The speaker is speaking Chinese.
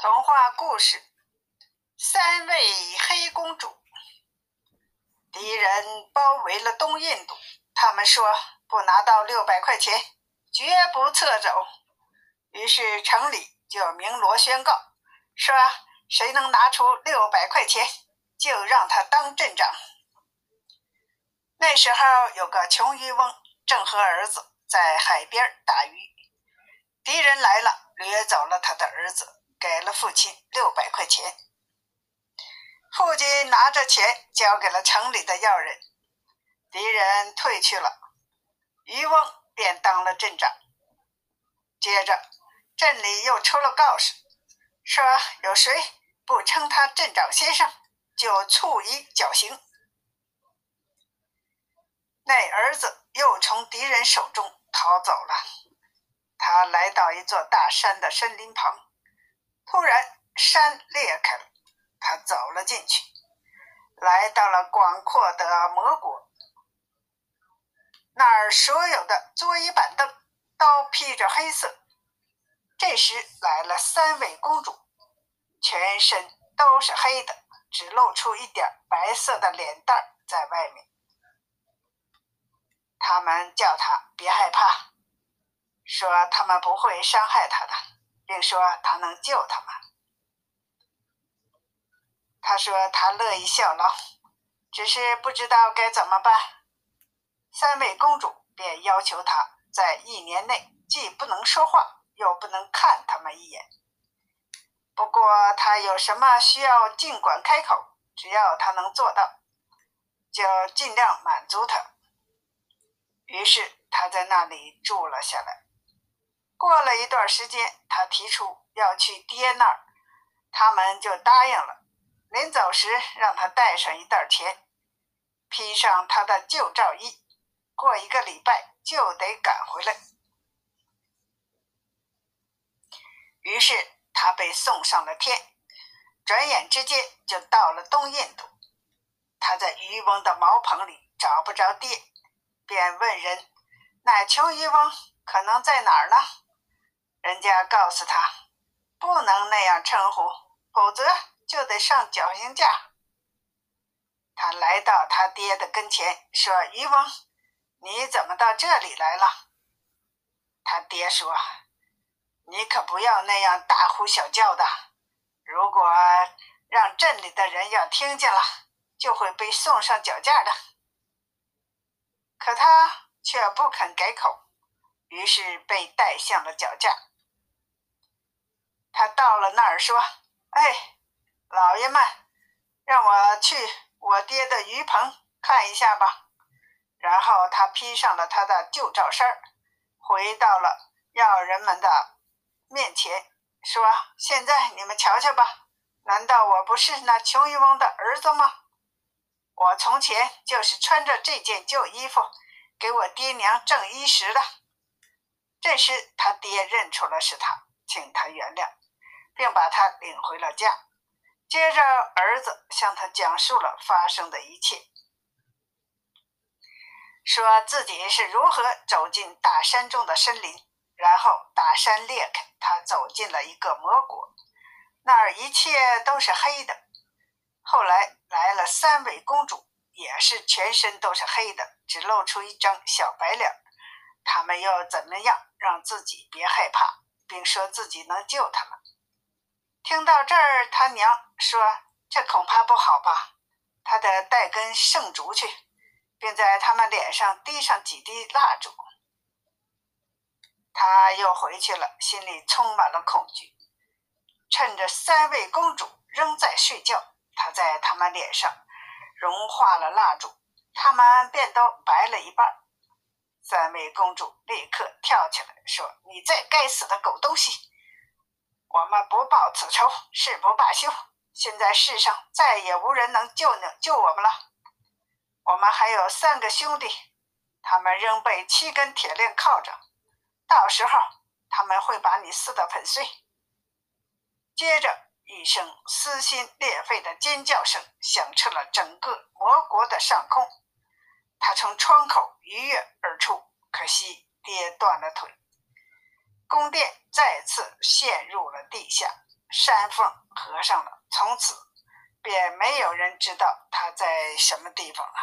童话故事：三位黑公主。敌人包围了东印度，他们说不拿到六百块钱，绝不撤走。于是城里就鸣锣宣告，说谁能拿出六百块钱，就让他当镇长。那时候有个穷渔翁，正和儿子在海边打鱼，敌人来了，掠走了他的儿子。给了父亲六百块钱，父亲拿着钱交给了城里的要人，敌人退去了，渔翁便当了镇长。接着，镇里又出了告示，说有谁不称他镇长先生，就处以绞刑。那儿子又从敌人手中逃走了，他来到一座大山的森林旁。突然，山裂开了，他走了进去，来到了广阔的魔国。那儿所有的桌椅板凳都披着黑色。这时来了三位公主，全身都是黑的，只露出一点白色的脸蛋在外面。他们叫他别害怕，说他们不会伤害他的。并说他能救他们。他说他乐意效劳，只是不知道该怎么办。三位公主便要求他在一年内既不能说话，又不能看他们一眼。不过他有什么需要，尽管开口，只要他能做到，就尽量满足他。于是他在那里住了下来。过了一段时间，他提出要去爹那儿，他们就答应了。临走时，让他带上一袋钱，披上他的旧罩衣，过一个礼拜就得赶回来。于是他被送上了天，转眼之间就到了东印度。他在渔翁的茅棚里找不着爹，便问人：“那穷渔翁可能在哪儿呢？”人家告诉他，不能那样称呼，否则就得上绞刑架。他来到他爹的跟前，说：“渔翁，你怎么到这里来了？”他爹说：“你可不要那样大呼小叫的，如果让镇里的人要听见了，就会被送上绞架的。”可他却不肯改口，于是被带向了绞架。他到了那儿说：“哎，老爷们，让我去我爹的鱼棚看一下吧。”然后他披上了他的旧罩衫回到了要人们的面前，说：“现在你们瞧瞧吧，难道我不是那穷渔翁的儿子吗？我从前就是穿着这件旧衣服给我爹娘挣衣食的。”这时他爹认出了是他，请他原谅。并把他领回了家。接着，儿子向他讲述了发生的一切，说自己是如何走进大山中的森林，然后大山裂开，他走进了一个魔国，那儿一切都是黑的。后来来了三位公主，也是全身都是黑的，只露出一张小白脸。他们又怎么样让自己别害怕，并说自己能救他们？听到这儿，他娘说：“这恐怕不好吧？”他得带根圣烛去，并在他们脸上滴上几滴蜡烛。他又回去了，心里充满了恐惧。趁着三位公主仍在睡觉，他在他们脸上融化了蜡烛，他们便都白了一半。三位公主立刻跳起来说：“你这该死的狗东西！”我们不报此仇，誓不罢休。现在世上再也无人能救你救我们了。我们还有三个兄弟，他们仍被七根铁链铐着，到时候他们会把你撕得粉碎。接着，一声撕心裂肺的尖叫声响彻了整个魔国的上空。他从窗口一跃而出，可惜跌断了腿。宫殿再次陷入了地下。山缝合上了，从此便没有人知道他在什么地方了。